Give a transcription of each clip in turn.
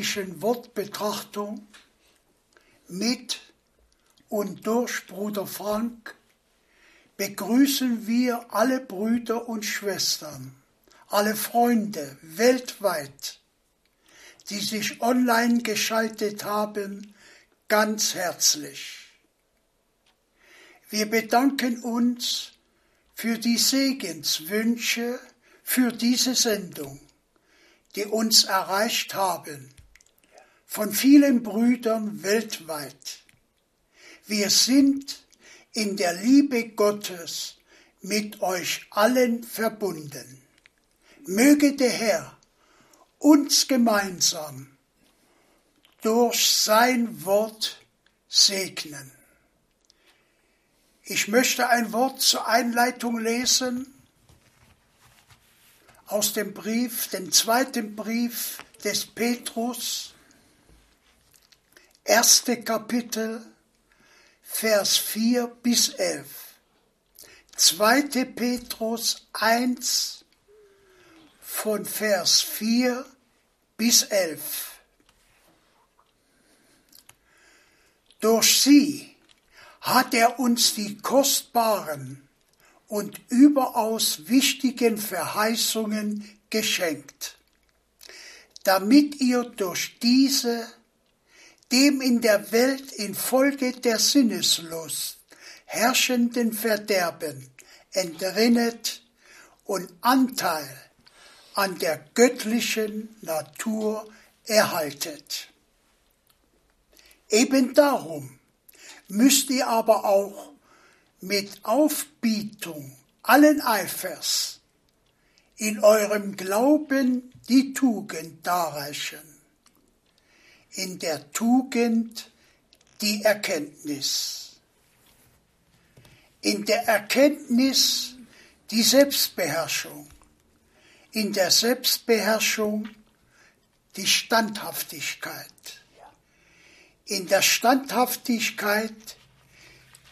biblischen Wortbetrachtung mit und durch Bruder Frank begrüßen wir alle Brüder und Schwestern, alle Freunde weltweit, die sich online geschaltet haben, ganz herzlich. Wir bedanken uns für die Segenswünsche für diese Sendung, die uns erreicht haben von vielen Brüdern weltweit. Wir sind in der Liebe Gottes mit euch allen verbunden. Möge der Herr uns gemeinsam durch sein Wort segnen. Ich möchte ein Wort zur Einleitung lesen aus dem Brief, dem zweiten Brief des Petrus, erste Kapitel, Vers 4 bis 11. Zweite Petrus 1 von Vers 4 bis 11. Durch sie hat er uns die kostbaren und überaus wichtigen Verheißungen geschenkt, damit ihr durch diese dem in der Welt infolge der Sinneslust herrschenden Verderben entrinnet und Anteil an der göttlichen Natur erhaltet. Eben darum müsst ihr aber auch mit Aufbietung allen Eifers in eurem Glauben die Tugend darreichen, in der Tugend die Erkenntnis, in der Erkenntnis die Selbstbeherrschung, in der Selbstbeherrschung die Standhaftigkeit in der Standhaftigkeit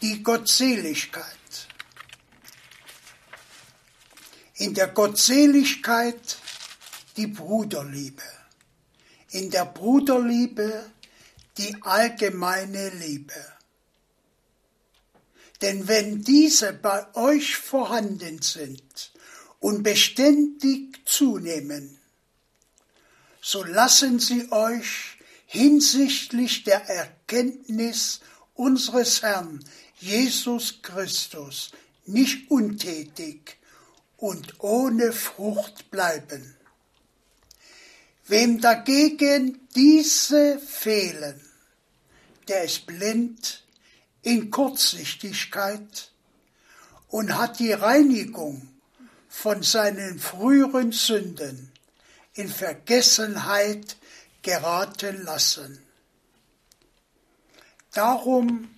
die Gottseligkeit. In der Gottseligkeit die Bruderliebe. In der Bruderliebe die allgemeine Liebe. Denn wenn diese bei euch vorhanden sind und beständig zunehmen, so lassen sie euch hinsichtlich der Erkenntnis unseres Herrn Jesus Christus nicht untätig und ohne Frucht bleiben. Wem dagegen diese fehlen, der ist blind in Kurzsichtigkeit und hat die Reinigung von seinen früheren Sünden in Vergessenheit geraten lassen. Darum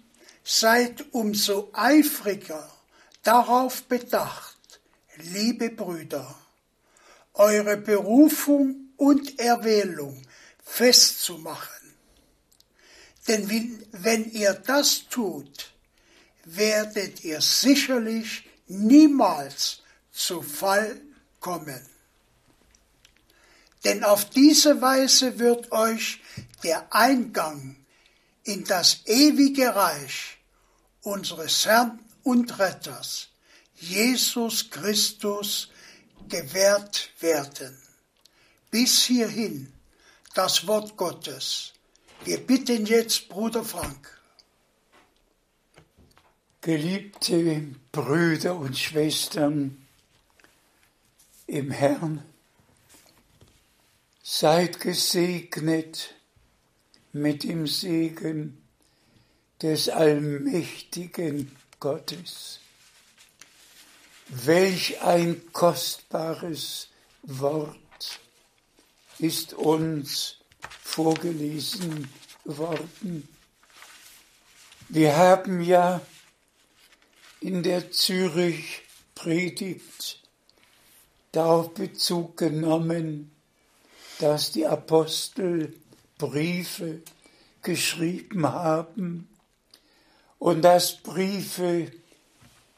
seid umso eifriger darauf bedacht, liebe Brüder, eure Berufung und Erwählung festzumachen. Denn wenn ihr das tut, werdet ihr sicherlich niemals zu Fall kommen denn auf diese Weise wird euch der Eingang in das ewige Reich unseres Herrn und Retters, Jesus Christus, gewährt werden. Bis hierhin das Wort Gottes. Wir bitten jetzt Bruder Frank. Geliebte Brüder und Schwestern im Herrn, Seid gesegnet mit dem Segen des allmächtigen Gottes. Welch ein kostbares Wort ist uns vorgelesen worden. Wir haben ja in der Zürich Predigt darauf Bezug genommen, dass die Apostel Briefe geschrieben haben und dass Briefe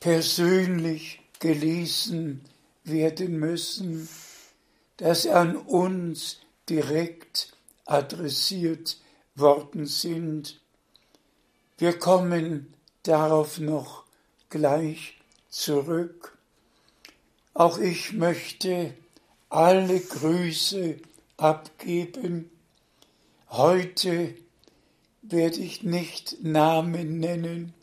persönlich gelesen werden müssen, dass an uns direkt adressiert worden sind. Wir kommen darauf noch gleich zurück. Auch ich möchte alle Grüße abgeben. Heute werde ich nicht Namen nennen,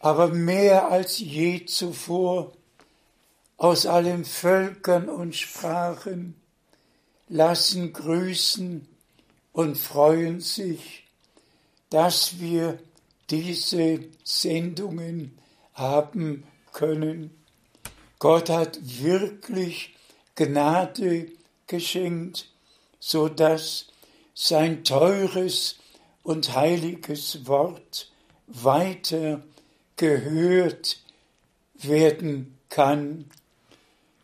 aber mehr als je zuvor aus allen Völkern und Sprachen lassen grüßen und freuen sich, dass wir diese Sendungen haben können. Gott hat wirklich Gnade geschenkt, so dass sein teures und heiliges Wort weiter gehört werden kann.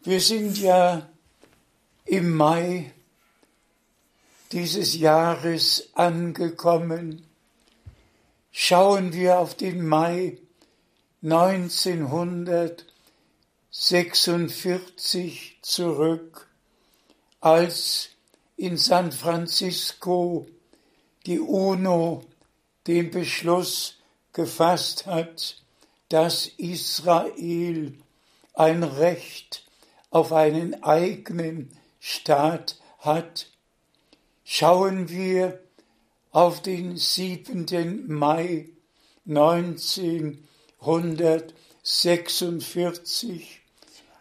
Wir sind ja im Mai dieses Jahres angekommen. Schauen wir auf den Mai 1946 zurück, als in San Francisco die UNO den Beschluss gefasst hat, dass Israel ein Recht auf einen eigenen Staat hat, schauen wir auf den 7. Mai 1946,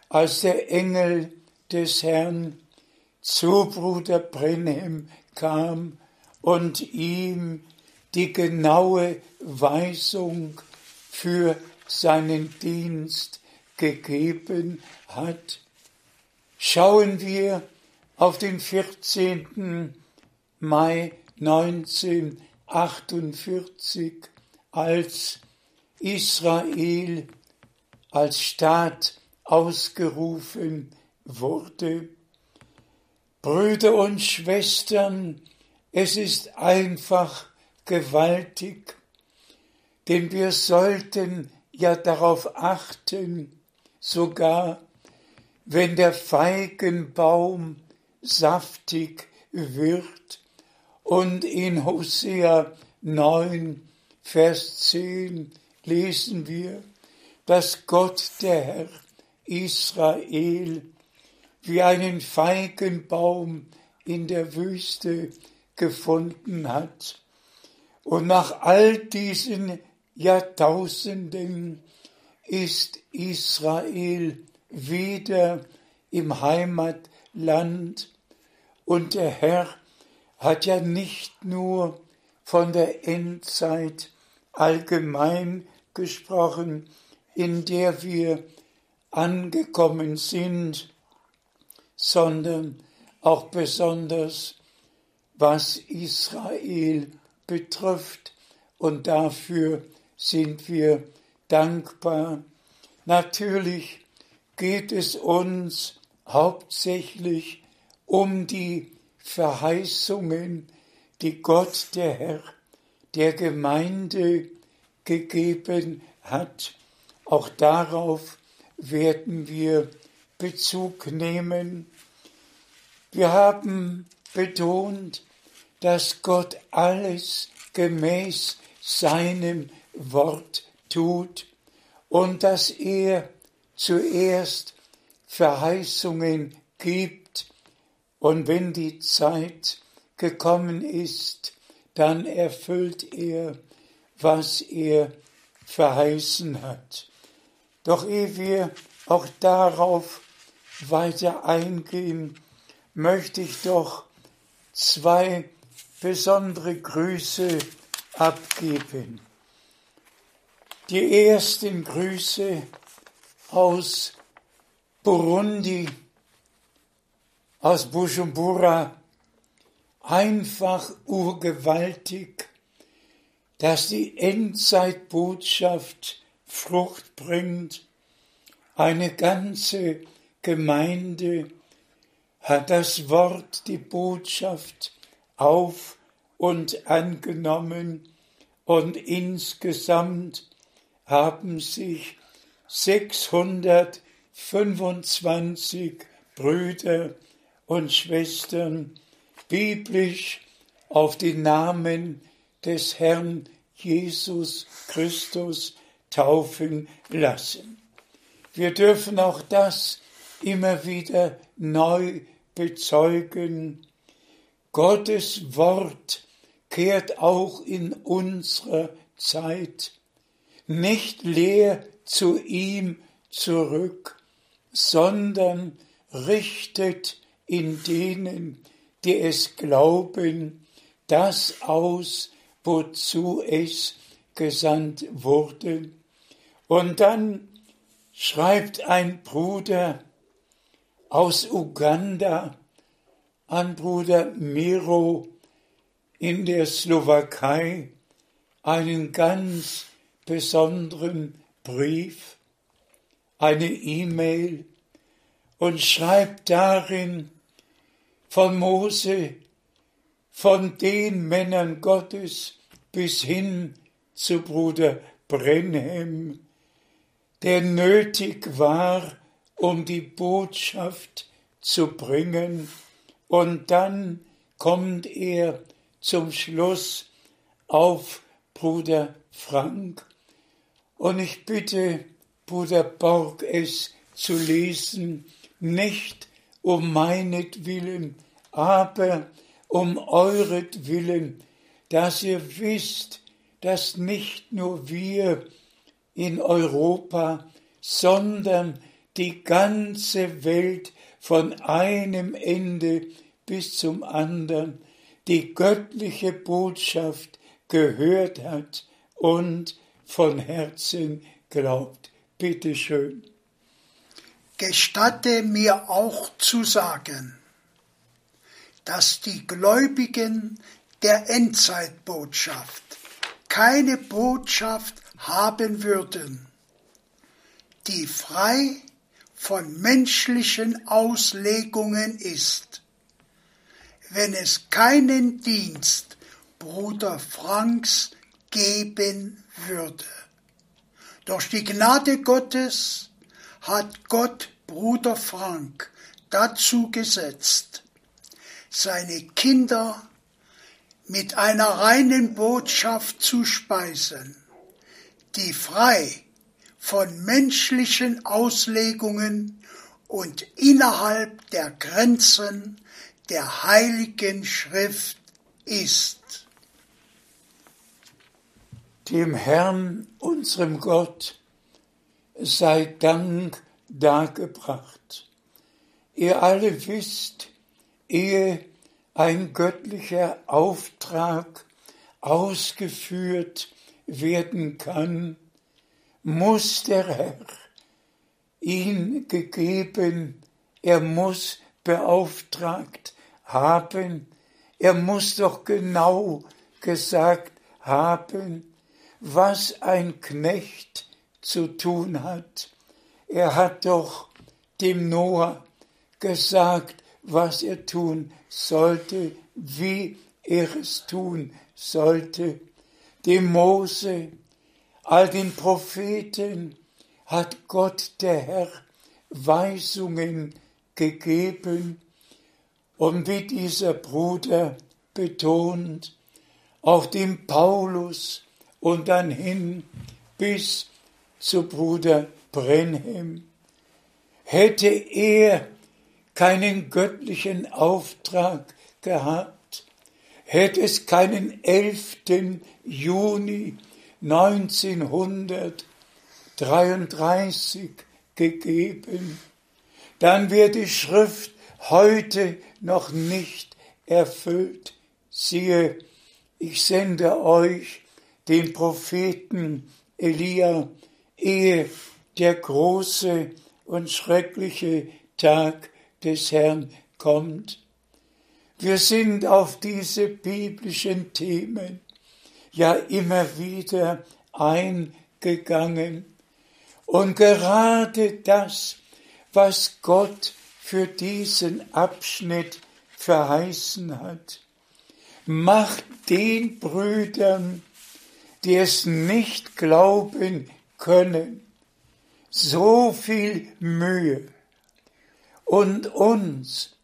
als der Engel des Herrn zu Bruder Brenhem kam und ihm die genaue Weisung für seinen Dienst gegeben hat. Schauen wir auf den 14. Mai 1948, als Israel als Staat ausgerufen wurde. Brüder und Schwestern, es ist einfach gewaltig, denn wir sollten ja darauf achten, sogar wenn der Feigenbaum saftig wird und in Hosea 9, Vers 10 lesen wir, dass Gott der Herr Israel wie einen Feigenbaum in der Wüste gefunden hat. Und nach all diesen Jahrtausenden ist Israel wieder im Heimatland und der Herr hat ja nicht nur von der Endzeit allgemein gesprochen, in der wir angekommen sind, sondern auch besonders was Israel betrifft. Und dafür sind wir dankbar. Natürlich geht es uns hauptsächlich um die Verheißungen, die Gott der Herr der Gemeinde gegeben hat. Auch darauf werden wir Bezug nehmen. Wir haben betont, dass Gott alles gemäß seinem Wort tut und dass er zuerst Verheißungen gibt und wenn die Zeit gekommen ist, dann erfüllt er, was er verheißen hat. Doch ehe wir auch darauf weiter eingehen, möchte ich doch zwei besondere Grüße abgeben. Die ersten Grüße aus Burundi, aus Bujumbura, einfach urgewaltig, dass die Endzeitbotschaft Frucht bringt. Eine ganze Gemeinde hat das Wort, die Botschaft auf und angenommen und insgesamt haben sich 625 Brüder und Schwestern biblisch auf den Namen des Herrn Jesus Christus taufen lassen. Wir dürfen auch das immer wieder neu bezeugen. Gottes Wort kehrt auch in unserer Zeit nicht leer zu ihm zurück, sondern richtet in denen, die es glauben, das aus, wozu es gesandt wurde. Und dann schreibt ein Bruder aus Uganda an Bruder Miro in der Slowakei einen ganz besonderen Brief, eine E-Mail und schreibt darin von Mose, von den Männern Gottes bis hin zu Bruder Brenhem, der nötig war, um die Botschaft zu bringen, und dann kommt er zum Schluss auf Bruder Frank, und ich bitte Bruder Borg es zu lesen, nicht um meinetwillen, aber um euretwillen, dass ihr wisst, dass nicht nur wir in Europa, sondern die ganze Welt von einem Ende bis zum anderen die göttliche Botschaft gehört hat und von Herzen glaubt. Bitte schön. Gestatte mir auch zu sagen, dass die Gläubigen der Endzeitbotschaft keine Botschaft haben würden, die frei von menschlichen Auslegungen ist, wenn es keinen Dienst Bruder Franks geben würde. Durch die Gnade Gottes hat Gott Bruder Frank dazu gesetzt, seine Kinder mit einer reinen Botschaft zu speisen, die frei von menschlichen Auslegungen und innerhalb der Grenzen der heiligen Schrift ist. Dem Herrn, unserem Gott, sei Dank dargebracht. Ihr alle wisst, ehe ein göttlicher Auftrag ausgeführt werden kann, muss der Herr ihn gegeben, er muss beauftragt haben, er muss doch genau gesagt haben, was ein Knecht zu tun hat. Er hat doch dem Noah gesagt, was er tun sollte, wie er es tun sollte. Dem Mose, all den Propheten hat Gott der Herr Weisungen gegeben. Und wie dieser Bruder betont, auch dem Paulus und dann hin bis zu Bruder Brenhem, hätte er keinen göttlichen Auftrag gehabt, hätte es keinen 11. Juni 1933 gegeben, dann wird die Schrift heute noch nicht erfüllt. Siehe, ich sende euch den Propheten Elia, ehe der große und schreckliche Tag des Herrn kommt. Wir sind auf diese biblischen Themen ja immer wieder eingegangen. Und gerade das, was Gott für diesen Abschnitt verheißen hat, macht den Brüdern, die es nicht glauben können, so viel Mühe und uns,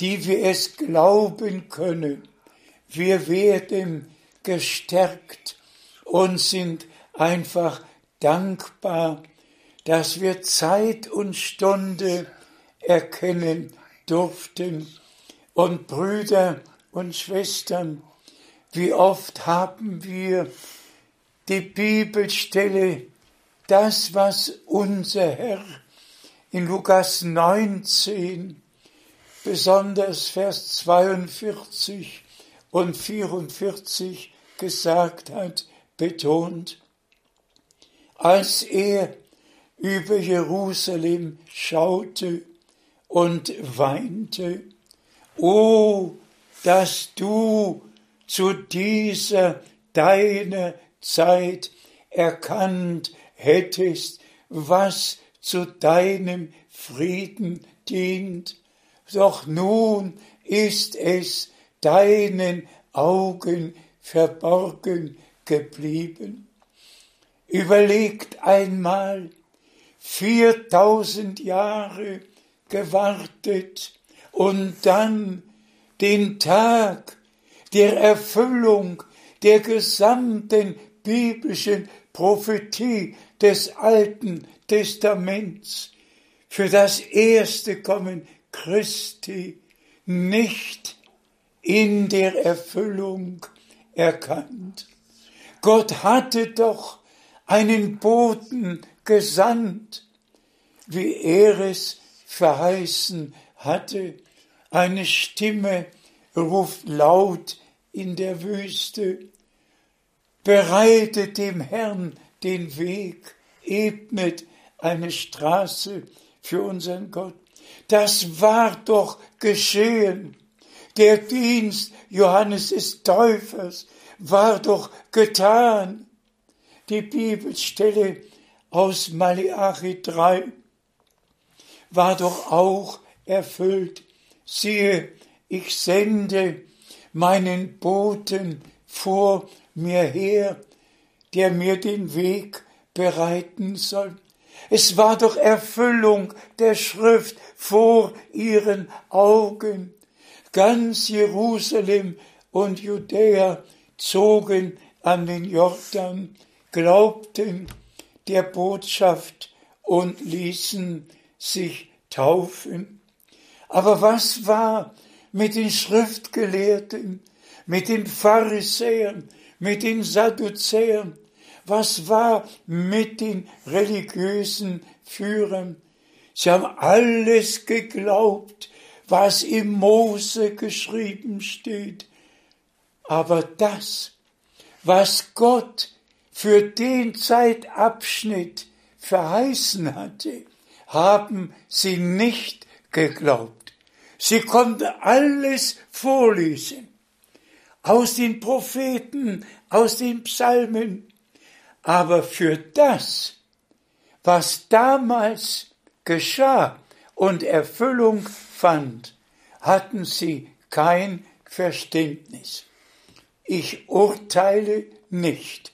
die wir es glauben können. Wir werden gestärkt und sind einfach dankbar, dass wir Zeit und Stunde erkennen durften. Und Brüder und Schwestern, wie oft haben wir die Bibelstelle, das, was unser Herr in Lukas 19, besonders Vers 42 und 44 gesagt hat, betont, als er über Jerusalem schaute und weinte, O, dass du zu dieser deiner Zeit erkannt hättest, was zu deinem Frieden dient. Doch nun ist es deinen Augen verborgen geblieben. Überlegt einmal, viertausend Jahre gewartet und dann den Tag der Erfüllung der gesamten biblischen Prophetie des Alten Testaments für das erste Kommen Christi nicht in der Erfüllung erkannt. Gott hatte doch einen Boten gesandt, wie er es verheißen hatte. Eine Stimme ruft laut in der Wüste, bereitet dem Herrn den Weg, ebnet eine Straße für unseren Gott. Das war doch geschehen. Der Dienst Johannes des Täufers war doch getan. Die Bibelstelle aus Malachi 3 war doch auch erfüllt. Siehe, ich sende meinen Boten vor mir her, der mir den Weg bereiten soll. Es war doch Erfüllung der Schrift vor ihren Augen. Ganz Jerusalem und Judäa zogen an den Jordan, glaubten der Botschaft und ließen sich taufen. Aber was war mit den Schriftgelehrten, mit den Pharisäern, mit den Sadduzäern? Was war mit den religiösen Führern? Sie haben alles geglaubt, was im Mose geschrieben steht. Aber das, was Gott für den Zeitabschnitt verheißen hatte, haben sie nicht geglaubt. Sie konnten alles vorlesen. Aus den Propheten, aus den Psalmen. Aber für das, was damals geschah und Erfüllung fand, hatten sie kein Verständnis. Ich urteile nicht,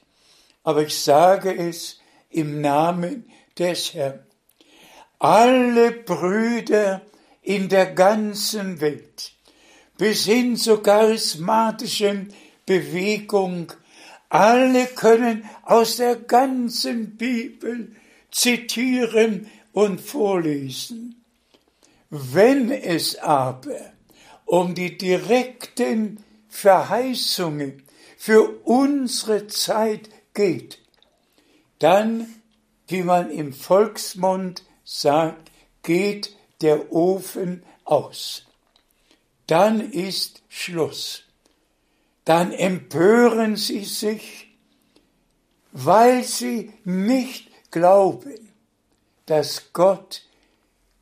aber ich sage es im Namen des Herrn. Alle Brüder in der ganzen Welt, bis hin zur charismatischen Bewegung, alle können aus der ganzen Bibel zitieren und vorlesen. Wenn es aber um die direkten Verheißungen für unsere Zeit geht, dann, wie man im Volksmund sagt, geht der Ofen aus. Dann ist Schluss. Dann empören sie sich, weil sie nicht glauben, dass Gott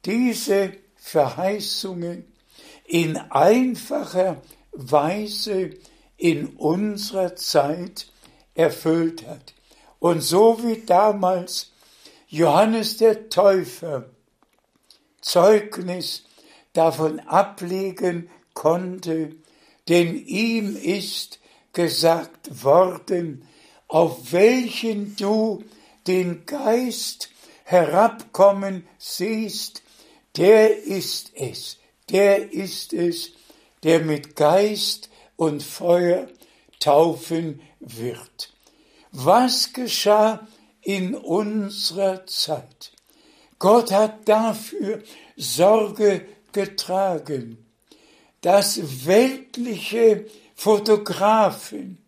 diese Verheißungen in einfacher Weise in unserer Zeit erfüllt hat. Und so wie damals Johannes der Täufer Zeugnis davon ablegen konnte, denn ihm ist gesagt worden, auf welchen du den Geist herabkommen siehst, der ist es, der ist es, der mit Geist und Feuer taufen wird. Was geschah in unserer Zeit? Gott hat dafür Sorge getragen, dass weltliche Fotografen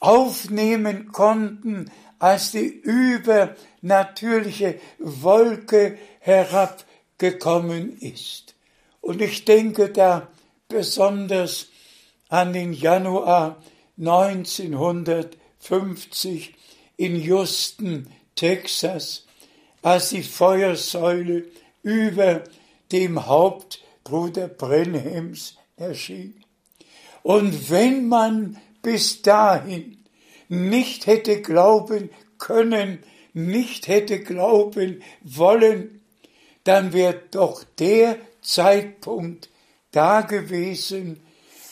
aufnehmen konnten, als die übernatürliche Wolke herabgekommen ist. Und ich denke da besonders an den Januar 1950 in Houston, Texas, als die Feuersäule über dem Haupt Bruder Brenhems erschien. Und wenn man bis dahin nicht hätte glauben können, nicht hätte glauben wollen, dann wäre doch der Zeitpunkt da gewesen,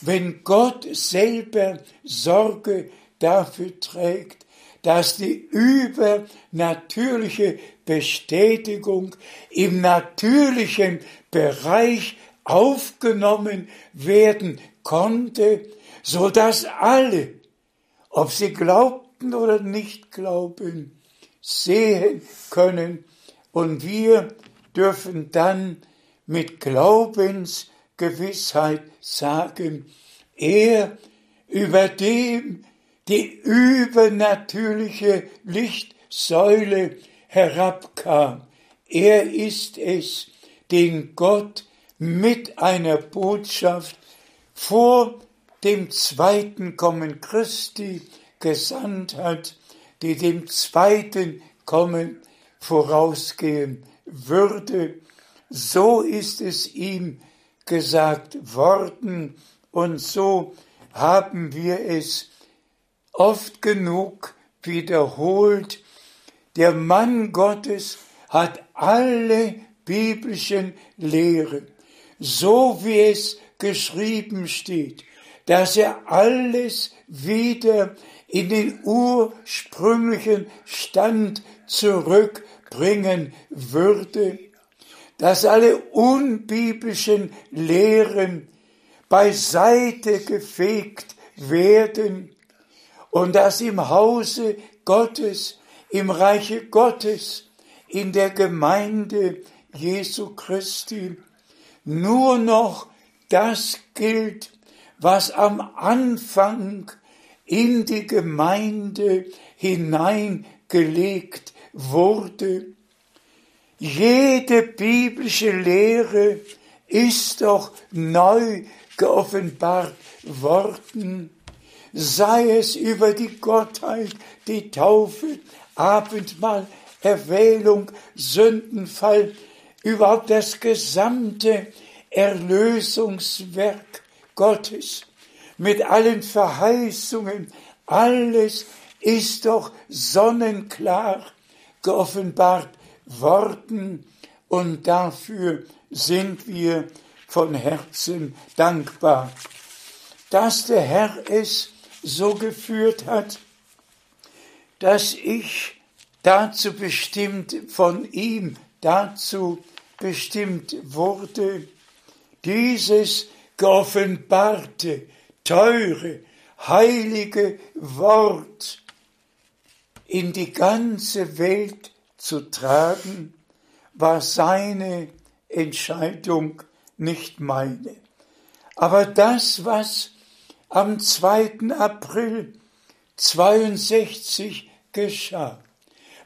wenn Gott selber Sorge dafür trägt, dass die übernatürliche Bestätigung im natürlichen Bereich aufgenommen werden konnte, so dass alle, ob sie glaubten oder nicht glauben, sehen können. Und wir dürfen dann mit Glaubensgewissheit sagen, er, über dem die übernatürliche Lichtsäule herabkam, er ist es, den Gott mit einer Botschaft vor dem zweiten Kommen Christi gesandt hat, die dem zweiten Kommen vorausgehen würde. So ist es ihm gesagt worden und so haben wir es oft genug wiederholt. Der Mann Gottes hat alle biblischen Lehren, so wie es geschrieben steht, dass er alles wieder in den ursprünglichen Stand zurückbringen würde, dass alle unbiblischen Lehren beiseite gefegt werden und dass im Hause Gottes, im Reiche Gottes, in der Gemeinde Jesu Christi nur noch das gilt, was am Anfang in die Gemeinde hineingelegt wurde. Jede biblische Lehre ist doch neu geoffenbart worden, sei es über die Gottheit, die Taufe, Abendmahl, Erwählung, Sündenfall, überhaupt das gesamte Erlösungswerk Gottes. Mit allen Verheißungen, alles ist doch sonnenklar geoffenbart worden und dafür sind wir von Herzen dankbar, dass der Herr es so geführt hat, dass ich dazu bestimmt von ihm dazu bestimmt wurde, dieses geoffenbarte, teure, heilige Wort in die ganze Welt zu tragen, war seine Entscheidung, nicht meine. Aber das, was am 2. April 62 geschah,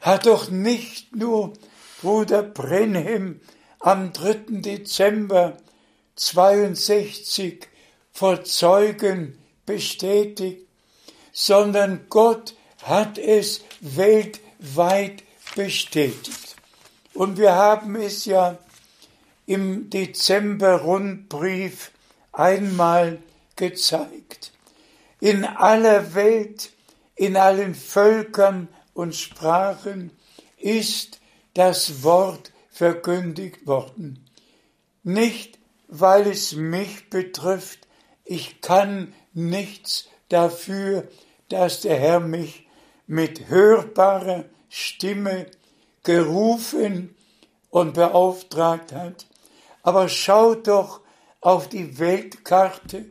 hat doch nicht nur Bruder Brenhem am 3. Dezember 62 vor Zeugen bestätigt, sondern Gott hat es weltweit bestätigt. Und wir haben es ja im Dezember-Rundbrief einmal gezeigt. In aller Welt, in allen Völkern und Sprachen ist das Wort verkündigt worden. Nicht weil es mich betrifft. Ich kann nichts dafür, dass der Herr mich mit hörbarer Stimme gerufen und beauftragt hat. Aber schaut doch auf die Weltkarte,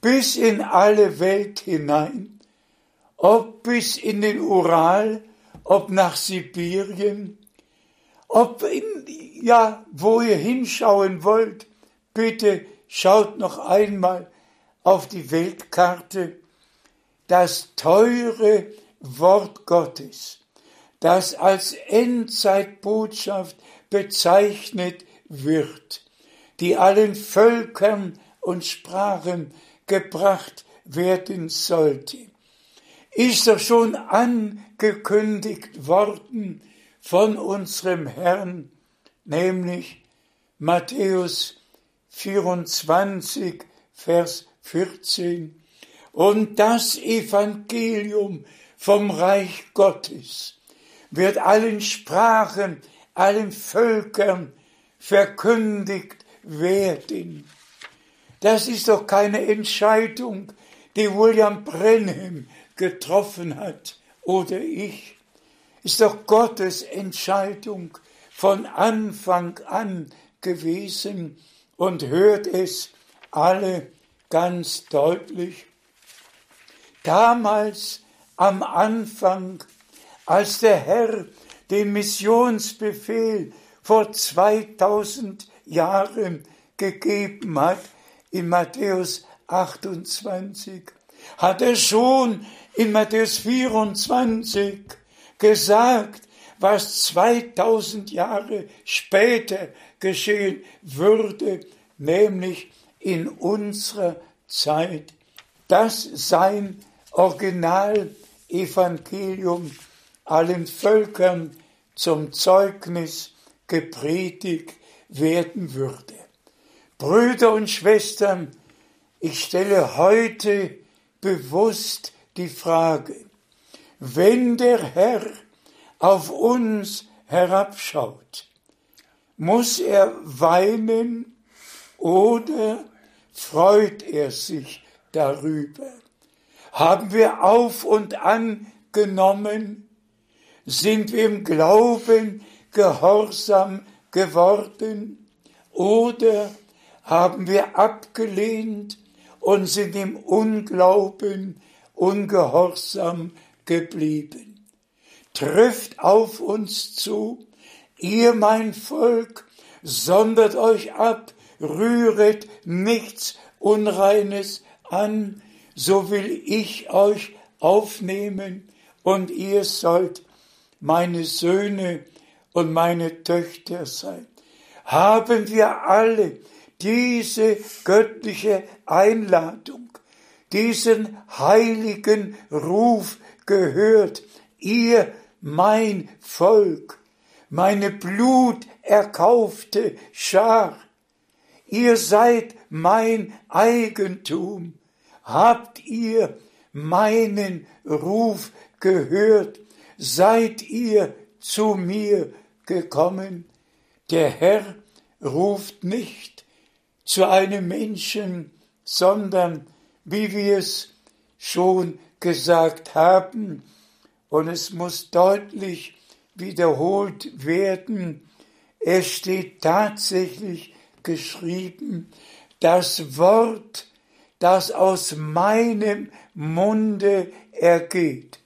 bis in alle Welt hinein, ob bis in den Ural, ob nach Sibirien, ob in, ja, wo ihr hinschauen wollt, bitte schaut noch einmal auf die Weltkarte, das teure Wort Gottes, das als Endzeitbotschaft bezeichnet wird, die allen Völkern und Sprachen gebracht werden sollte, ist doch schon angekündigt worden von unserem Herrn, nämlich Matthäus 24, Vers 14. Und das Evangelium vom Reich Gottes wird allen Sprachen, allen Völkern verkündigt werden. Das ist doch keine Entscheidung, die William Brenham getroffen hat oder ich. Ist doch Gottes Entscheidung von Anfang an gewesen und hört es alle ganz deutlich. Damals am Anfang, als der Herr den Missionsbefehl vor 2000 Jahren gegeben hat, in Matthäus 28, hat er schon in Matthäus 24 gesagt, was 2000 Jahre später geschehen würde, nämlich in unserer Zeit, dass sein Originalevangelium allen Völkern zum Zeugnis gepredigt werden würde. Brüder und Schwestern, ich stelle heute bewusst die Frage, wenn der Herr auf uns herabschaut, muss er weinen oder freut er sich darüber? Haben wir auf und an genommen? Sind wir im Glauben gehorsam geworden? Oder haben wir abgelehnt und sind im Unglauben ungehorsam geblieben? Trifft auf uns zu, ihr mein Volk, sondert euch ab, rühret nichts Unreines an, so will ich euch aufnehmen und ihr sollt meine Söhne und meine Töchter sein. Haben wir alle diese göttliche Einladung, diesen heiligen Ruf gehört, ihr mein Volk, meine bluterkaufte Schar, ihr seid mein Eigentum, habt ihr meinen Ruf gehört, seid ihr zu mir gekommen. Der Herr ruft nicht zu einem Menschen, sondern, wie wir es schon gesagt haben, und es muss deutlich wiederholt werden, es steht tatsächlich geschrieben, das Wort, das aus meinem Munde ergeht,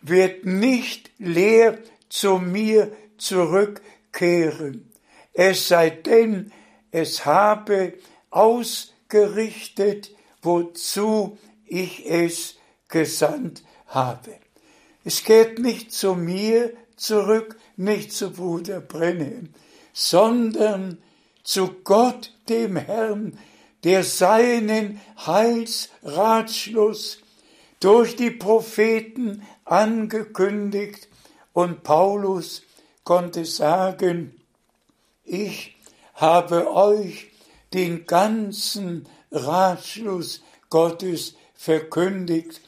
wird nicht leer zu mir zurückkehren, es sei denn, es habe ausgerichtet, wozu ich es gesandt habe. Es geht nicht zu mir zurück, nicht zu Bruder Brennan, sondern zu Gott, dem Herrn, der seinen Heilsratschluss durch die Propheten angekündigt und Paulus konnte sagen, ich habe euch den ganzen Ratschluss Gottes verkündigt.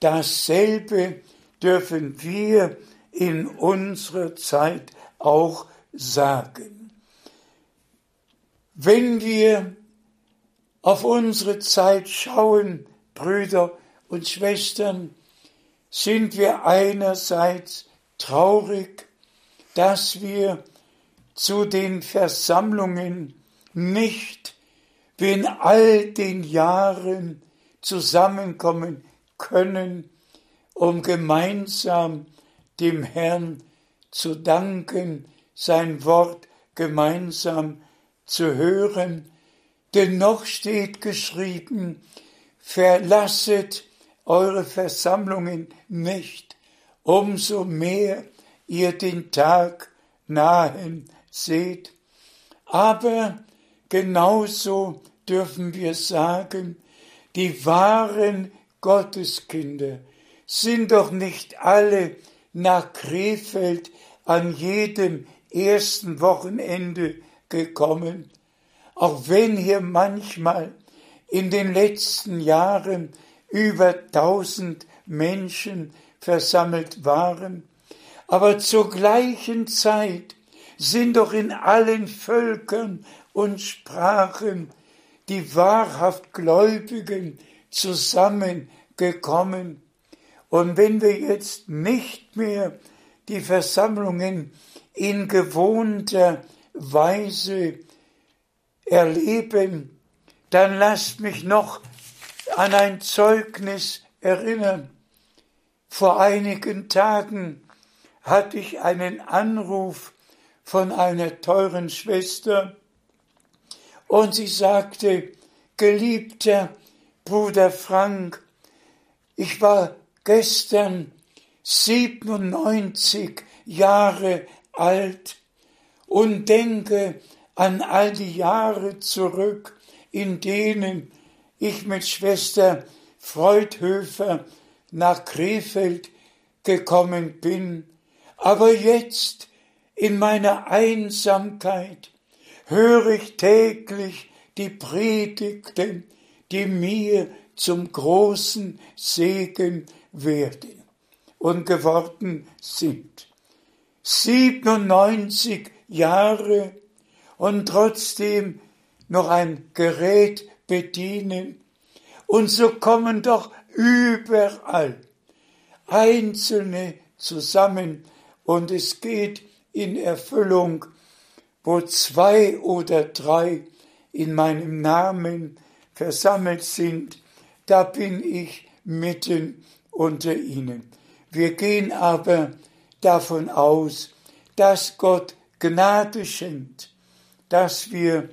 Dasselbe dürfen wir in unserer Zeit auch sagen. Wenn wir auf unsere Zeit schauen, Brüder und Schwestern, sind wir einerseits traurig, dass wir zu den Versammlungen nicht wir in all den Jahren zusammenkommen können, um gemeinsam dem Herrn zu danken, sein Wort gemeinsam zu hören. Denn noch steht geschrieben, verlasset eure Versammlungen nicht, umso mehr ihr den Tag nahen seht. Aber genauso dürfen wir sagen, die wahren Gotteskinder sind doch nicht alle nach Krefeld an jedem ersten Wochenende gekommen, auch wenn hier manchmal in den letzten Jahren über tausend Menschen versammelt waren, aber zur gleichen Zeit sind doch in allen Völkern und Sprachen die wahrhaft Gläubigen zusammengekommen. Und wenn wir jetzt nicht mehr die Versammlungen in gewohnter Weise erleben, dann lasst mich noch an ein Zeugnis erinnern. Vor einigen Tagen hatte ich einen Anruf von einer teuren Schwester und sie sagte, geliebter Bruder Frank, ich war gestern 97 Jahre alt und denke an all die Jahre zurück, in denen ich mit Schwester Freudhöfer nach Krefeld gekommen bin. Aber jetzt in meiner Einsamkeit höre ich täglich die Predigten, die mir zum großen Segen werden und geworden sind. 97 Jahre und trotzdem noch ein Gerät bedienen. Und so kommen doch überall Einzelne zusammen und es geht in Erfüllung, wo zwei oder drei in meinem Namen versammelt sind, da bin ich mitten unter ihnen. Wir gehen aber davon aus, dass Gott Gnade schenkt, dass wir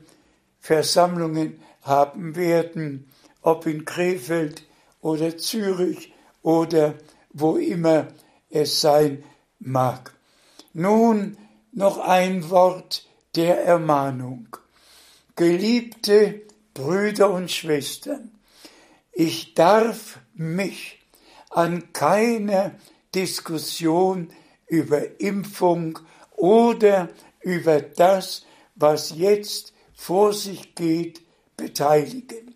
Versammlungen haben werden, ob in Krefeld oder Zürich oder wo immer es sein mag. Nun noch ein Wort der Ermahnung. Geliebte Brüder und Schwestern, ich darf mich an keiner Diskussion über Impfung oder über das, was jetzt vor sich geht, beteiligen.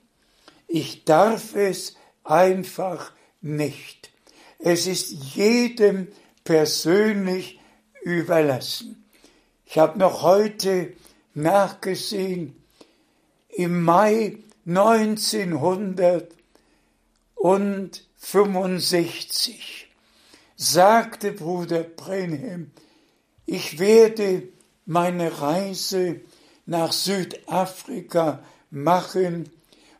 Ich darf es einfach nicht. Es ist jedem persönlich überlassen. Ich habe noch heute nachgesehen, im Mai 1965 sagte Bruder Brenhem, ich werde meine Reise nach Südafrika machen,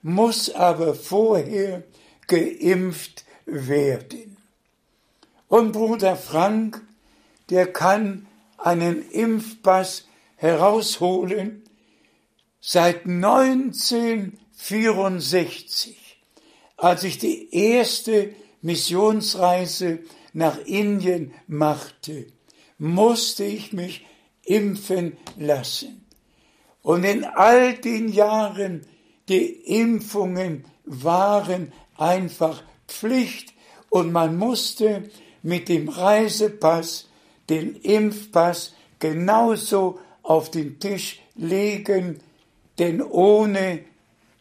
muss aber vorher geimpft werden. Und Bruder Frank, der kann einen Impfpass herausholen seit 1964, als ich die erste Missionsreise nach Indien machte, musste ich mich impfen lassen. Und in all den Jahren, die Impfungen waren einfach Pflicht und man musste mit dem Reisepass den Impfpass genauso auf den Tisch legen, denn ohne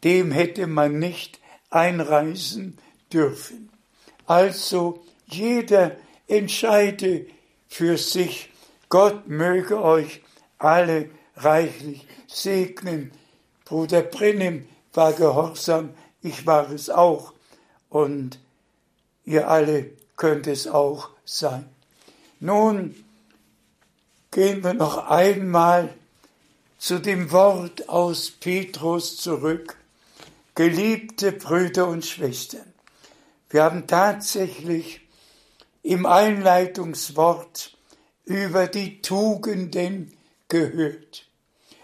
dem hätte man nicht einreisen dürfen. Also jeder entscheide für sich. Gott möge euch alle reichlich segnen. Bruder Brennim war gehorsam, ich war es auch und ihr alle könnt es auch sein. Nun gehen wir noch einmal zu dem Wort aus Petrus zurück. Geliebte Brüder und Schwestern, wir haben tatsächlich im Einleitungswort über die Tugenden gehört.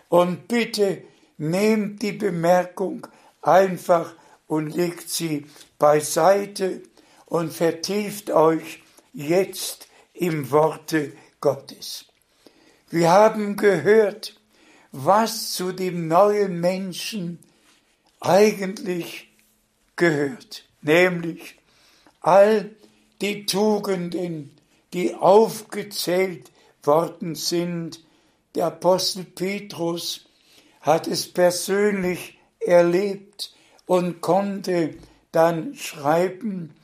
Und bitte nehmt die Bemerkung einfach und legt sie beiseite und vertieft euch jetzt im Worte Gottes. Wir haben gehört, was zu dem neuen Menschen eigentlich gehört, nämlich all die Tugenden, die aufgezählt worden sind. Der Apostel Petrus hat es persönlich erlebt und konnte dann schreiben,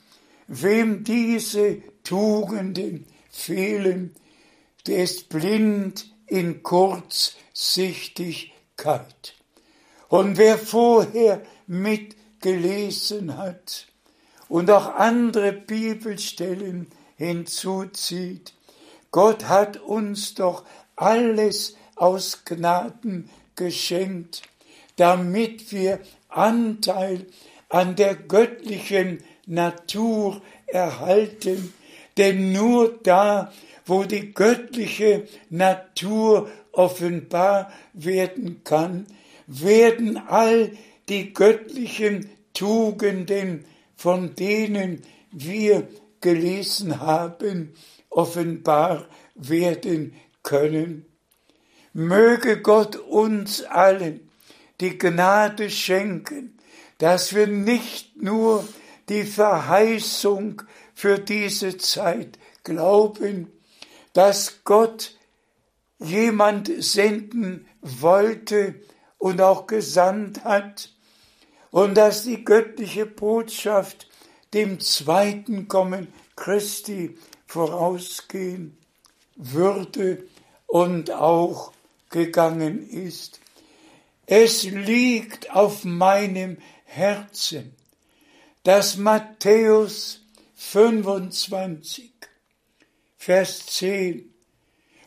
wem diese Tugenden fehlen, der ist blind in Kurzsichtigkeit. Und wer vorher mitgelesen hat und auch andere Bibelstellen hinzuzieht, Gott hat uns doch alles aus Gnaden geschenkt, damit wir Anteil an der göttlichen Natur erhalten, denn nur da, wo die göttliche Natur offenbar werden kann, werden all die göttlichen Tugenden, von denen wir gelesen haben, offenbar werden können. Möge Gott uns allen die Gnade schenken, dass wir nicht nur die Verheißung für diese Zeit glauben, dass Gott jemand senden wollte und auch gesandt hat und dass die göttliche Botschaft dem zweiten Kommen Christi vorausgehen würde und auch gegangen ist. Es liegt auf meinem Herzen, dass Matthäus 25, Vers 10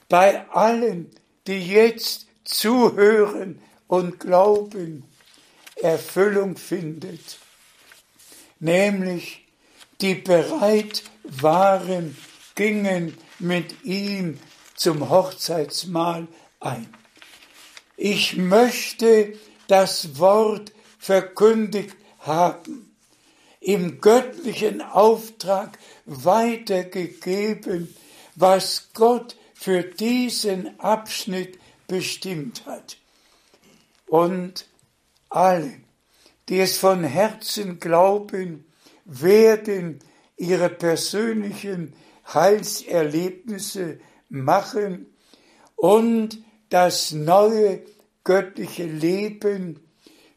bei allen, die jetzt zuhören und glauben, Erfüllung findet, nämlich die bereit waren, gingen mit ihm zum Hochzeitsmahl ein. Ich möchte das Wort verkündigt haben, im göttlichen Auftrag weitergegeben, was Gott für diesen Abschnitt bestimmt hat. Und alle, die es von Herzen glauben, werden ihre persönlichen Heilserlebnisse machen und das neue göttliche Leben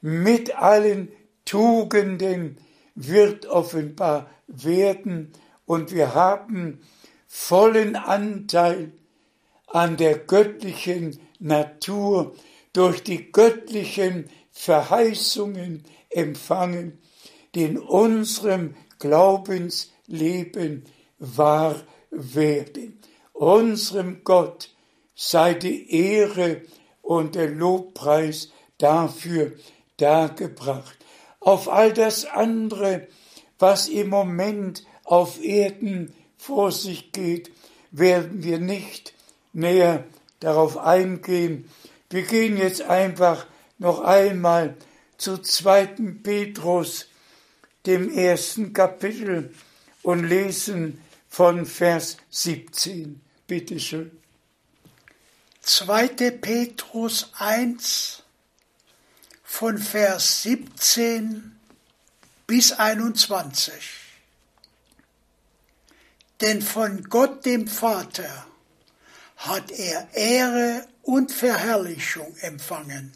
mit allen Tugenden wird offenbar werden und wir haben vollen Anteil an der göttlichen Natur durch die göttlichen Verheißungen empfangen, die in unserem Glaubensleben wahr werden. Unserem Gott sei die Ehre und der Lobpreis dafür dargebracht. Auf all das andere, was im Moment auf Erden vor sich geht, werden wir nicht näher darauf eingehen. Wir gehen jetzt einfach noch einmal zu 2. Petrus, dem ersten Kapitel und lesen von Vers 17. Bitte schön. 2. Petrus 1 von Vers 17 bis 21. Denn von Gott dem Vater hat er Ehre und Verherrlichung empfangen,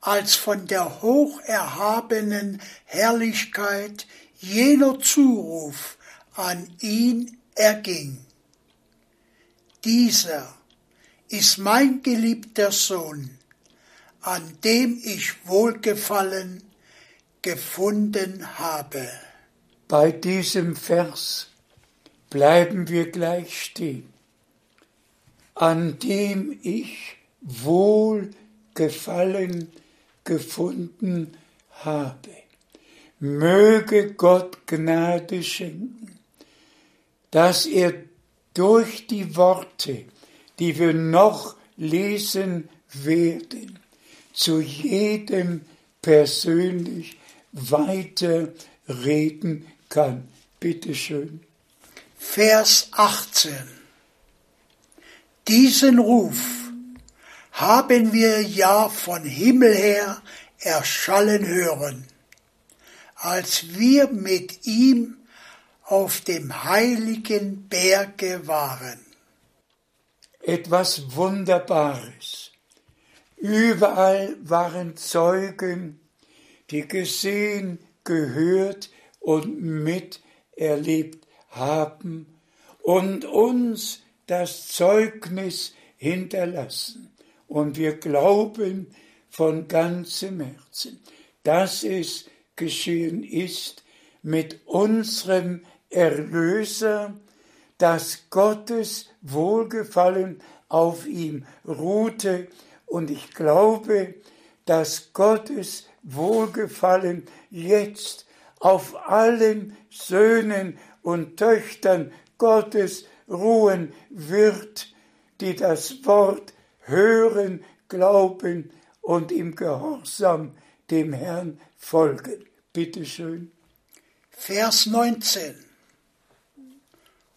als von der hocherhabenen Herrlichkeit jener Zuruf an ihn erging. Dieser ist mein geliebter Sohn, an dem ich Wohlgefallen gefunden habe. Bei diesem Vers bleiben wir gleich stehen, an dem ich Wohlgefallen gefunden habe. Möge Gott Gnade schenken, dass er durch die Worte, die wir noch lesen werden, zu jedem persönlich weiterreden kann. Bitte schön. Vers 18. Diesen Ruf haben wir ja von Himmel her erschallen hören, als wir mit ihm auf dem heiligen Berge waren. Etwas Wunderbares. Überall waren Zeugen, die gesehen, gehört und miterlebt haben und uns das Zeugnis hinterlassen. Und wir glauben von ganzem Herzen, dass es geschehen ist mit unserem Erlöser, dass Gottes Wohlgefallen auf ihm ruhte. Und ich glaube, dass Gottes Wohlgefallen jetzt auf allen Söhnen und Töchtern Gottes ruhen wird, die das Wort hören, glauben und im Gehorsam dem Herrn folgen. Bitte schön. Vers 19.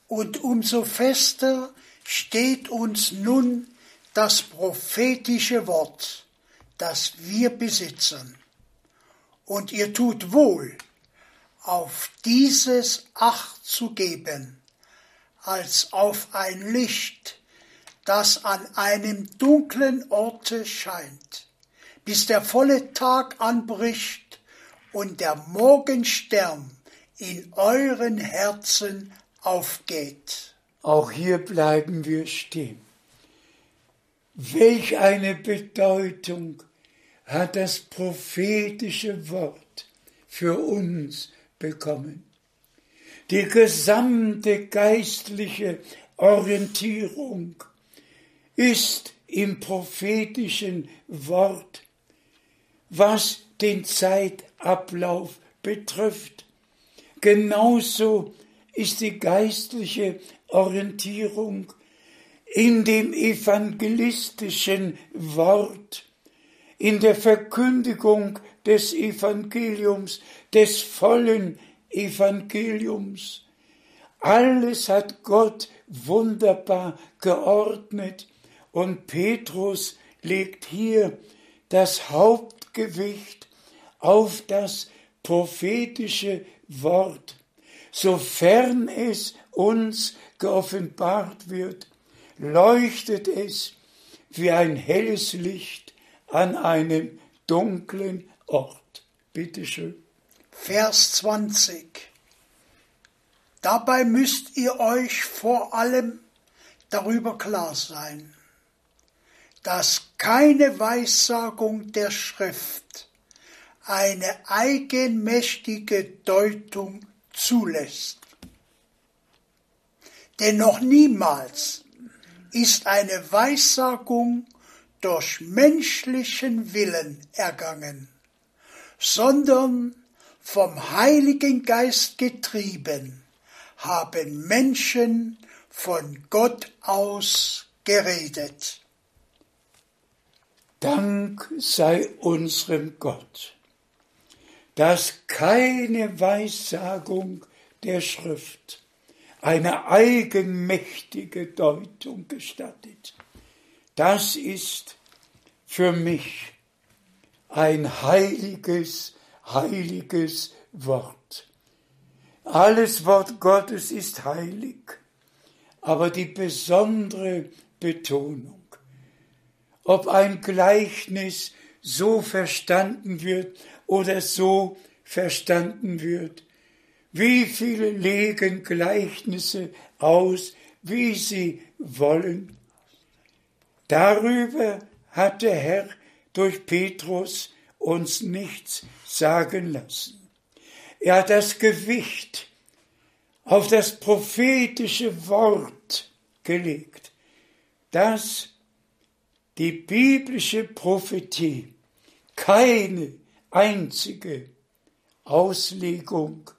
Und umso fester steht uns nun das prophetische Wort, das wir besitzen. Und ihr tut wohl, auf dieses Acht zu geben, als auf ein Licht, das an einem dunklen Orte scheint, bis der volle Tag anbricht und der Morgenstern in euren Herzen aufgeht. Auch hier bleiben wir stehen. Welch eine Bedeutung hat das prophetische Wort für uns bekommen. Die gesamte geistliche Orientierung ist im prophetischen Wort, was den Zeitablauf betrifft. Genauso ist die geistliche Orientierung in dem evangelistischen Wort, in der Verkündigung des Evangeliums, des vollen Evangeliums. Alles hat Gott wunderbar geordnet und Petrus legt hier das Hauptgewicht auf das prophetische Wort, sofern es uns geoffenbart wird, leuchtet es wie ein helles Licht an einem dunklen Ort. Bitte schön. Vers 20. Dabei müsst ihr euch vor allem darüber klar sein, dass keine Weissagung der Schrift eine eigenmächtige Deutung zulässt. Denn noch niemals ist eine Weissagung durch menschlichen Willen ergangen, sondern vom Heiligen Geist getrieben haben Menschen von Gott aus geredet. Dank sei unserem Gott, dass keine Weissagung der Schrift eine eigenmächtige Deutung gestattet. Das ist für mich ein heiliges, heiliges Wort. Alles Wort Gottes ist heilig, aber die besondere Betonung, ob ein Gleichnis so verstanden wird oder so verstanden wird, wie viele legen Gleichnisse aus, wie sie wollen. Darüber hat der Herr durch Petrus uns nichts sagen lassen. Er hat das Gewicht auf das prophetische Wort gelegt, das die biblische Prophetie keine einzige Auslegung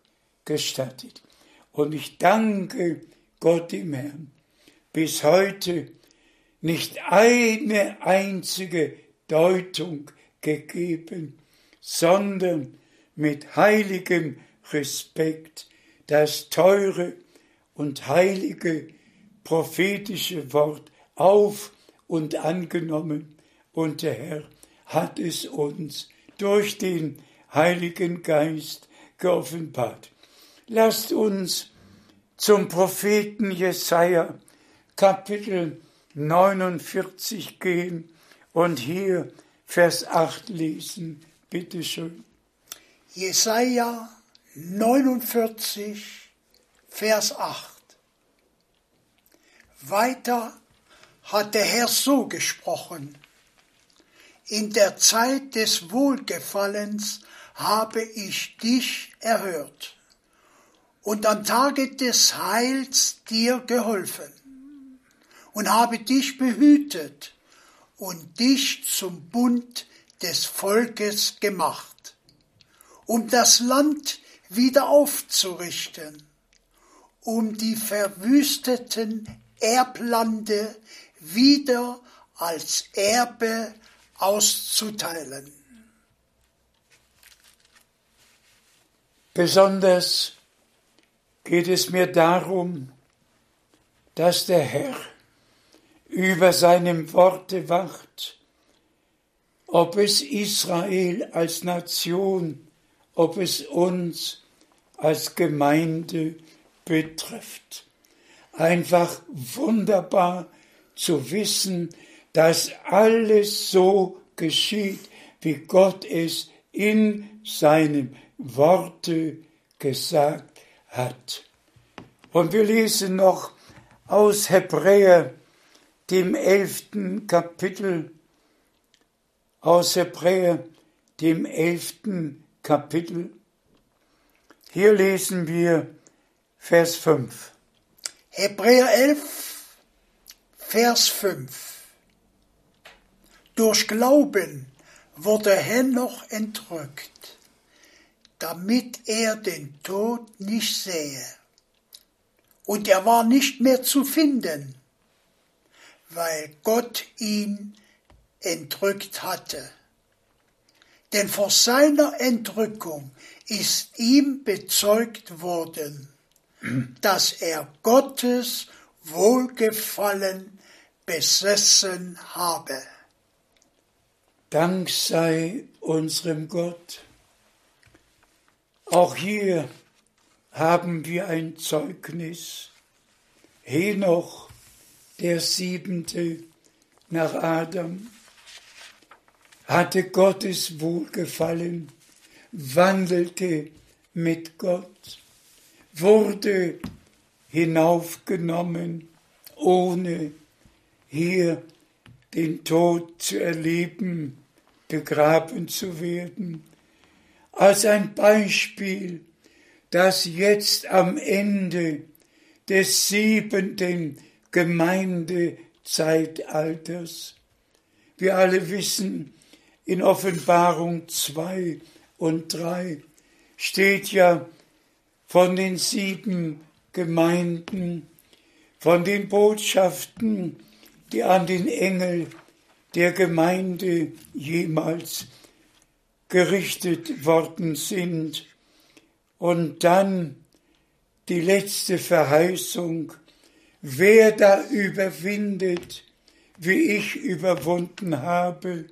gestattet. Und ich danke Gott im Herrn, bis heute nicht eine einzige Deutung gegeben, sondern mit heiligem Respekt das teure und heilige prophetische Wort auf und angenommen und der Herr hat es uns durch den Heiligen Geist geoffenbart. Lasst uns zum Propheten Jesaja Kapitel 49 gehen und hier Vers 8 lesen. Bitte schön. Jesaja 49, Vers 8. Weiter hat der Herr so gesprochen. In der Zeit des Wohlgefallens habe ich dich erhört und am Tage des Heils dir geholfen und habe dich behütet und dich zum Bund des Volkes gemacht, um das Land wieder aufzurichten, um die verwüsteten Erblande wieder als Erbe auszuteilen. Besonders geht es mir darum, dass der Herr über seinem Worte wacht, ob es Israel als Nation, ob es uns als Gemeinde betrifft. Einfach wunderbar zu wissen, dass alles so geschieht, wie Gott es in seinem Worte gesagt hat. Und wir lesen noch aus Hebräer, dem elften Kapitel, aus Hebräer, dem elften Kapitel. Hier lesen wir Vers 5. Hebräer 11, Vers 5. Durch Glauben wurde Henoch entrückt, damit er den Tod nicht sähe. Und er war nicht mehr zu finden, weil Gott ihn entrückt hatte. Denn vor seiner Entrückung ist ihm bezeugt worden, dass er Gottes Wohlgefallen besessen habe. Dank sei unserem Gott. Auch hier haben wir ein Zeugnis. Henoch, der siebente nach Adam, hatte Gottes Wohlgefallen, wandelte mit Gott, wurde hinaufgenommen, ohne hier den Tod zu erleben, begraben zu werden, als ein Beispiel, dass jetzt am Ende des siebenten Gemeindezeitalters, wir alle wissen, in Offenbarung 2 und 3 steht ja von den sieben Gemeinden, von den Botschaften, die an den Engel der Gemeinde jemals gerichtet worden sind. Und dann die letzte Verheißung, wer da überwindet, wie ich überwunden habe,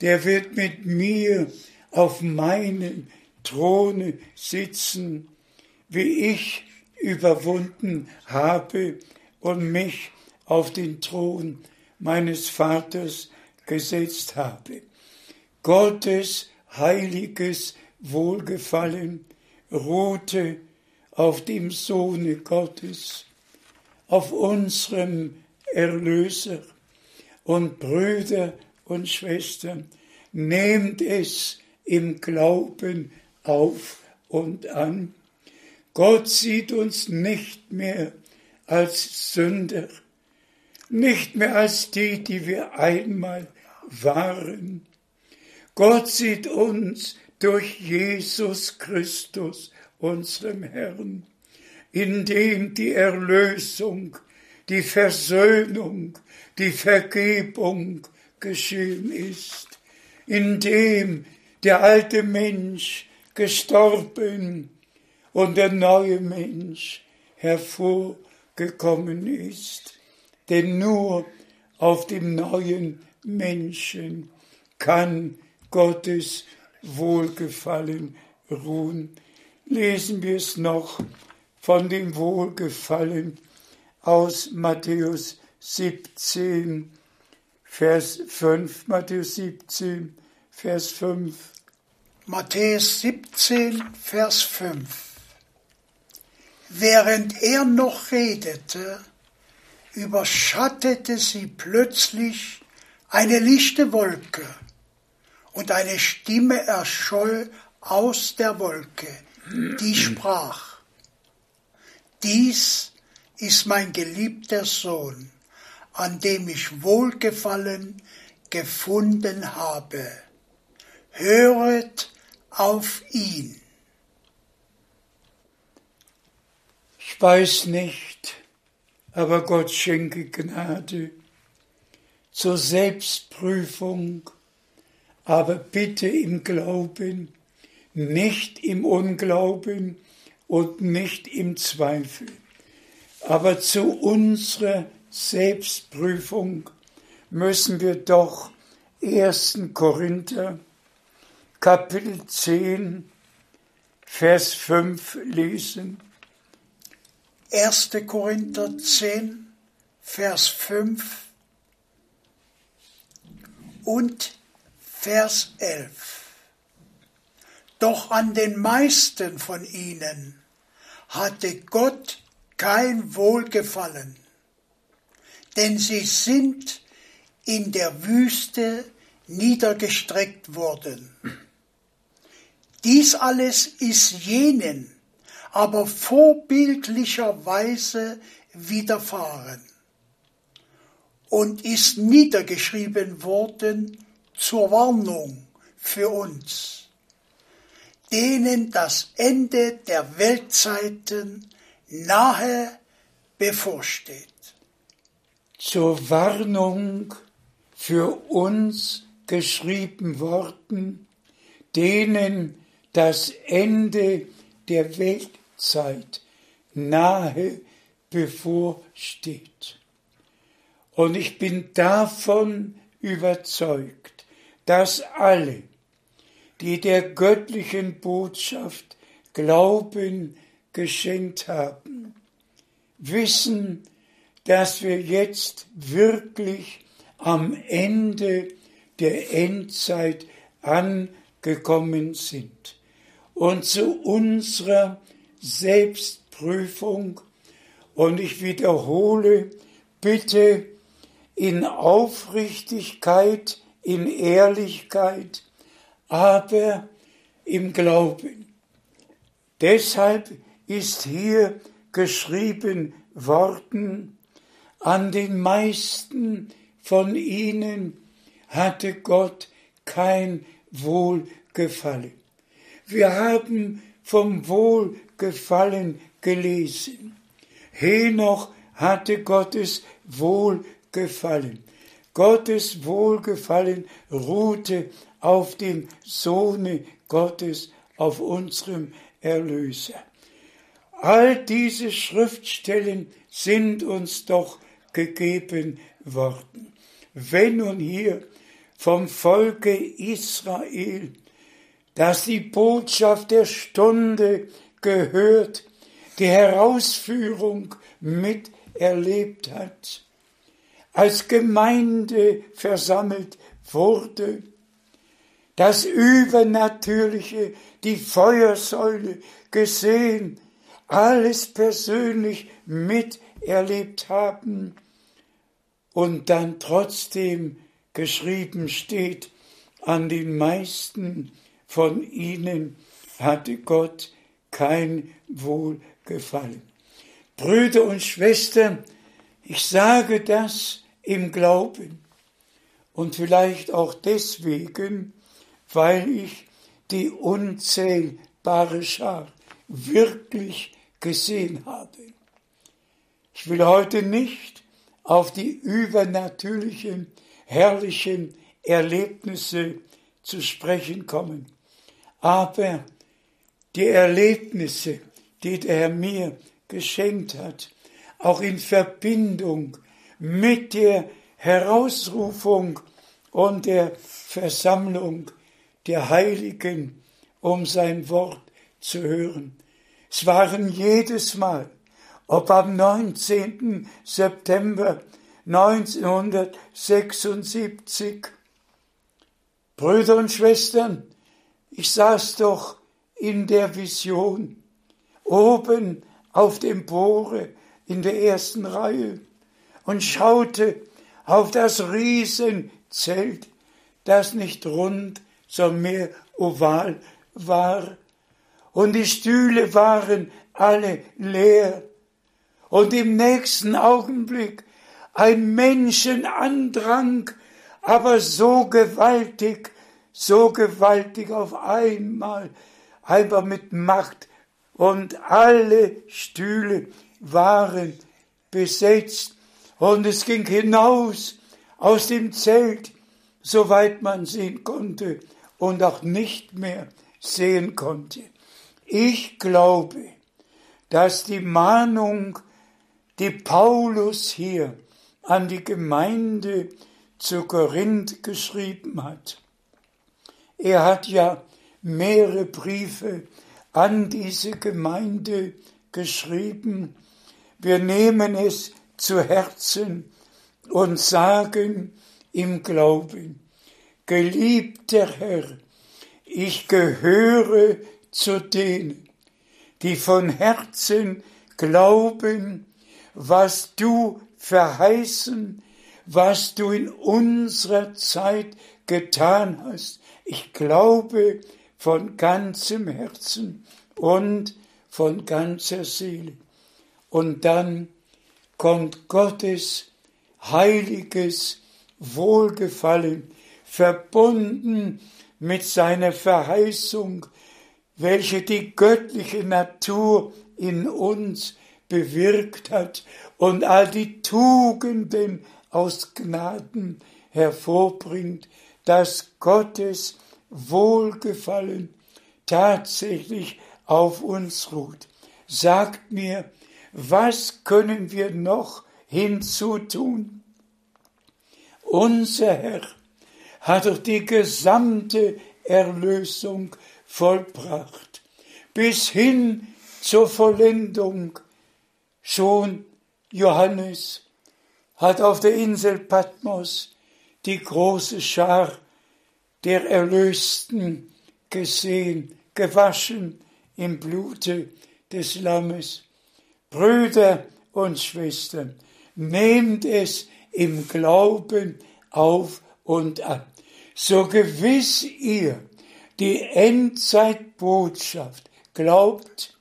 der wird mit mir auf meinem Throne sitzen, wie ich überwunden habe und mich auf den Thron meines Vaters gesetzt habe. Gottes heiliges Wohlgefallen ruhte auf dem Sohne Gottes, auf unserem Erlöser. Und Brüder und Schwestern, nehmt es im Glauben auf und an. Gott sieht uns nicht mehr als Sünder, nicht mehr als die, die wir einmal waren. Gott sieht uns durch Jesus Christus, unserem Herrn, in dem die Erlösung, die Versöhnung, die Vergebung geschehen ist, in dem der alte Mensch gestorben und der neue Mensch hervorgekommen ist. Denn nur auf dem neuen Menschen kann Gottes Wohlgefallen ruhen. Lesen wir es noch von dem Wohlgefallen aus Matthäus 17, Vers 5. Matthäus 17, Vers 5. Matthäus 17, Vers 5. Während er noch redete, überschattete sie plötzlich eine lichte Wolke und eine Stimme erscholl aus der Wolke, die sprach, dies ist mein geliebter Sohn, an dem ich Wohlgefallen gefunden habe. Höret auf ihn. Ich weiß nicht, aber Gott schenke Gnade zur Selbstprüfung, aber bitte im Glauben, nicht im Unglauben und nicht im Zweifel, aber zu unserer Selbstprüfung müssen wir doch 1. Korinther Kapitel 10 Vers 5 lesen. 1. Korinther 10, Vers 5 und Vers 11. Doch an den meisten von ihnen hatte Gott kein Wohlgefallen, denn sie sind in der Wüste niedergestreckt worden. Dies alles ist jenen, aber vorbildlicherweise widerfahren und ist niedergeschrieben worden zur Warnung für uns, denen das Ende der Weltzeiten nahe bevorsteht. Zur Warnung für uns geschrieben worden, denen das Ende der Weltzeit nahe bevorsteht. Und ich bin davon überzeugt, dass alle, die der göttlichen Botschaft Glauben geschenkt haben, wissen, dass wir jetzt wirklich am Ende der Endzeit angekommen sind. Und zu unserer Selbstprüfung und ich wiederhole, bitte in Aufrichtigkeit, in Ehrlichkeit, aber im Glauben. Deshalb ist hier geschrieben worden, an den meisten von ihnen hatte Gott kein Wohlgefallen. Wir haben vom Wohlgefallen gelesen. Henoch hatte Gottes Wohlgefallen. Gottes Wohlgefallen ruhte auf dem Sohne Gottes, auf unserem Erlöser. All diese Schriftstellen sind uns doch gegeben worden. Wenn nun hier vom Volke Israel, das die Botschaft der Stunde gehört, die Herausführung miterlebt hat, als Gemeinde versammelt wurde, das Übernatürliche, die Feuersäule gesehen, alles persönlich miterlebt haben und dann trotzdem geschrieben steht, an den meisten von ihnen hatte Gott kein Wohlgefallen. Brüder und Schwestern, Ich sage das im Glauben und vielleicht auch deswegen, weil ich die unzählbare Schar wirklich gesehen habe. Ich will heute nicht auf die übernatürlichen, herrlichen Erlebnisse zu sprechen kommen, aber die Erlebnisse, die der Herr mir geschenkt hat, auch in Verbindung mit der Herausrufung und der Versammlung der Heiligen, um sein Wort zu hören. Es waren jedes Mal, ob am 19. September 1976, Brüder und Schwestern, ich saß doch in der Vision, oben auf dem Bohre in der ersten Reihe und schaute auf das Riesenzelt, das nicht rund, sondern mehr oval war. Und die Stühle waren alle leer. Und im nächsten Augenblick ein Menschenandrang, aber so gewaltig, so gewaltig auf einmal, einfach mit Macht. Und alle Stühle waren besetzt und es ging hinaus aus dem Zelt, soweit man sehen konnte und auch nicht mehr sehen konnte. Ich glaube, dass die Mahnung, die Paulus hier an die Gemeinde zu Korinth geschrieben hat, er hat ja mehrere Briefe an diese Gemeinde geschrieben. Wir nehmen es zu Herzen und sagen im Glauben, geliebter Herr, ich gehöre zu denen, die von Herzen glauben, was du verheißen, was du in unserer Zeit getan hast. Ich glaube von ganzem Herzen und von ganzer Seele. Und dann kommt Gottes heiliges Wohlgefallen, verbunden mit seiner Verheißung, welche die göttliche Natur in uns bewirkt hat und all die Tugenden aus Gnaden hervorbringt, dass Gottes Wohlgefallen tatsächlich auf uns ruht. Sagt mir, was können wir noch hinzutun? Unser Herr hat doch die gesamte Erlösung vollbracht, bis hin zur Vollendung. Schon Johannes hat auf der Insel Patmos die große Schar der Erlösten gesehen, gewaschen im Blute des Lammes. Brüder und Schwestern, nehmt es im Glauben auf und an. So gewiss ihr die Endzeitbotschaft glaubt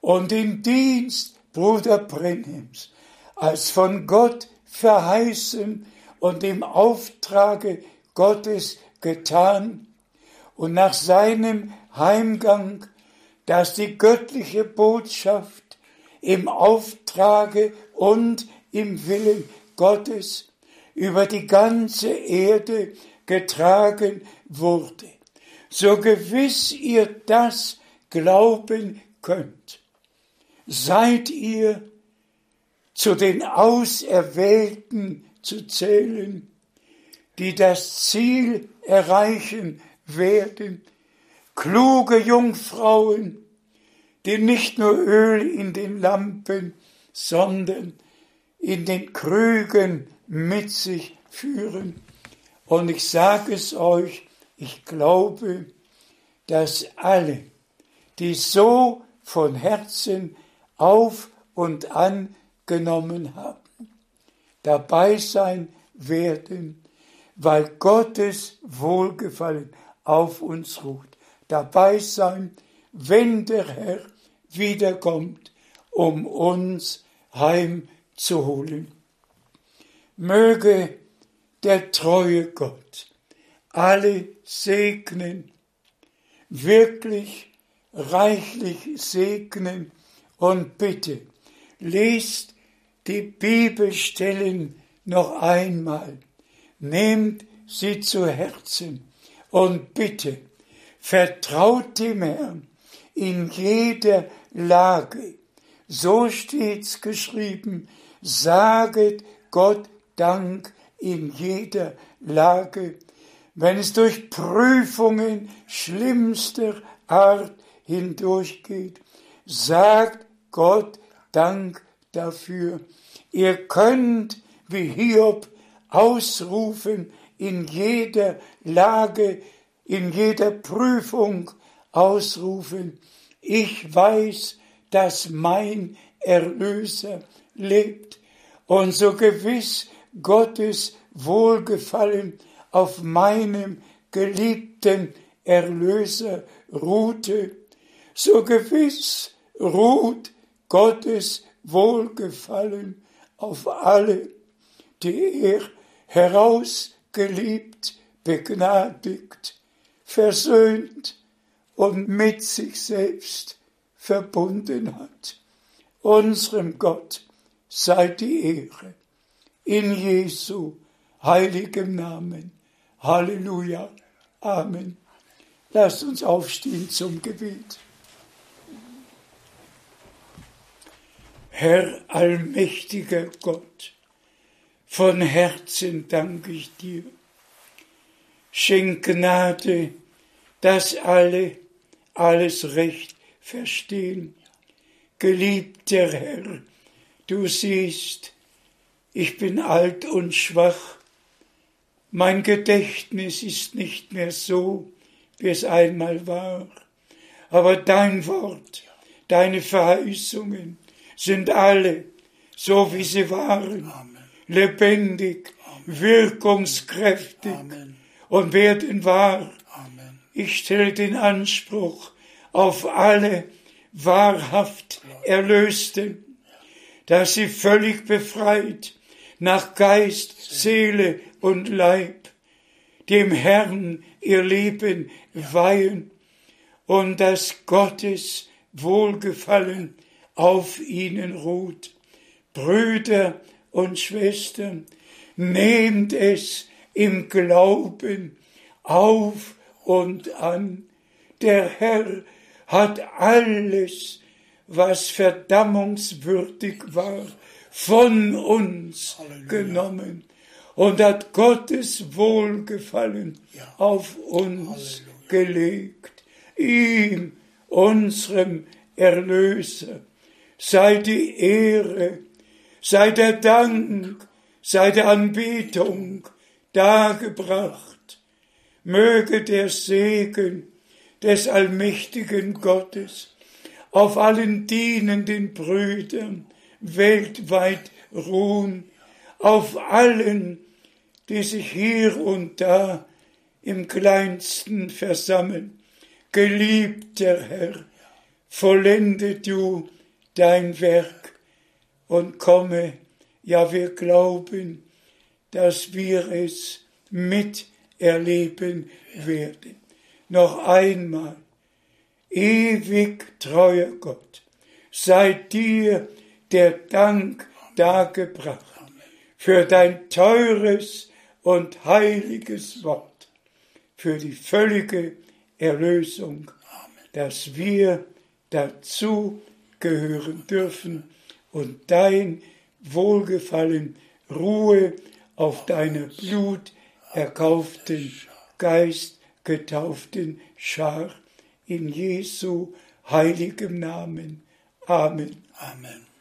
und den Dienst Bruder Brenhims als von Gott verheißen und im Auftrage Gottes getan und nach seinem Heimgang, dass die göttliche Botschaft im Auftrage und im Willen Gottes über die ganze Erde getragen wurde. So gewiss ihr das glauben könnt, seid ihr zu den Auserwählten zu zählen, die das Ziel erreichen werden, kluge Jungfrauen, die nicht nur Öl in den Lampen, sondern in den Krügen mit sich führen. Und ich sage es euch, ich glaube, dass alle, die so von Herzen auf und angenommen haben, dabei sein werden, weil Gottes Wohlgefallen auf uns ruht. Dabei sein, wenn der Herr wiederkommt, um uns heimzuholen. möge der treue Gott alle segnen, wirklich reichlich segnen und bitte, lest die Bibelstellen noch einmal, nehmt sie zu Herzen und bitte, vertraut dem Herrn in jeder Lage. So steht's geschrieben, saget Gott Dank in jeder Lage, wenn es durch Prüfungen schlimmster Art hindurchgeht. Sagt Gott Dank dafür. Ihr könnt wie Hiob ausrufen in jeder Lage, in jeder Prüfung ausrufen. Ich weiß, dass mein Erlöser lebt. Und so gewiss Gottes Wohlgefallen auf meinem geliebten Erlöser ruhte, so gewiss ruht Gottes Wohlgefallen auf alle, die er herausgeliebt, begnadigt, versöhnt und mit sich selbst verbunden hat. Unserem Gott sei die Ehre. In Jesu heiligem Namen. Halleluja. Amen. Lasst uns aufstehen zum Gebet. Herr allmächtiger Gott, von Herzen danke ich dir. Schenk Gnade, dass alle alles recht verstehen. Geliebter Herr, du siehst, ich bin alt und schwach, mein Gedächtnis ist nicht mehr so, wie es einmal war, aber dein Wort, deine Verheißungen sind alle so, wie sie waren, Amen. lebendig, Amen. wirkungskräftig Amen. und werden wahr. Ich stelle den Anspruch auf alle wahrhaft Erlösten, dass sie völlig befreit nach Geist, Seele und Leib dem Herrn ihr Leben weihen und dass Gottes Wohlgefallen auf ihnen ruht. Brüder und Schwestern, nehmt es im Glauben auf und an. Der Herr hat alles, was verdammungswürdig war, von uns Halleluja. genommen und hat Gottes Wohlgefallen ja. auf uns Halleluja. gelegt. Ihm, unserem Erlöser, sei die Ehre, sei der Dank, sei der Anbetung dargebracht. Möge der Segen des allmächtigen Gottes auf allen dienenden Brüdern weltweit ruhen, auf allen, die sich hier und da im kleinsten versammeln. Geliebter Herr, vollende du dein Werk und komme, ja wir glauben, dass wir es miterleben werden. Noch einmal, ewig treuer Gott, sei dir der Dank dargebracht für dein teures und heiliges Wort, für die völlige Erlösung, dass wir dazu gehören dürfen und dein Wohlgefallen Ruhe auf deiner Blut erkauften, Geist getauften Schar in Jesu heiligem Namen. Amen. Amen.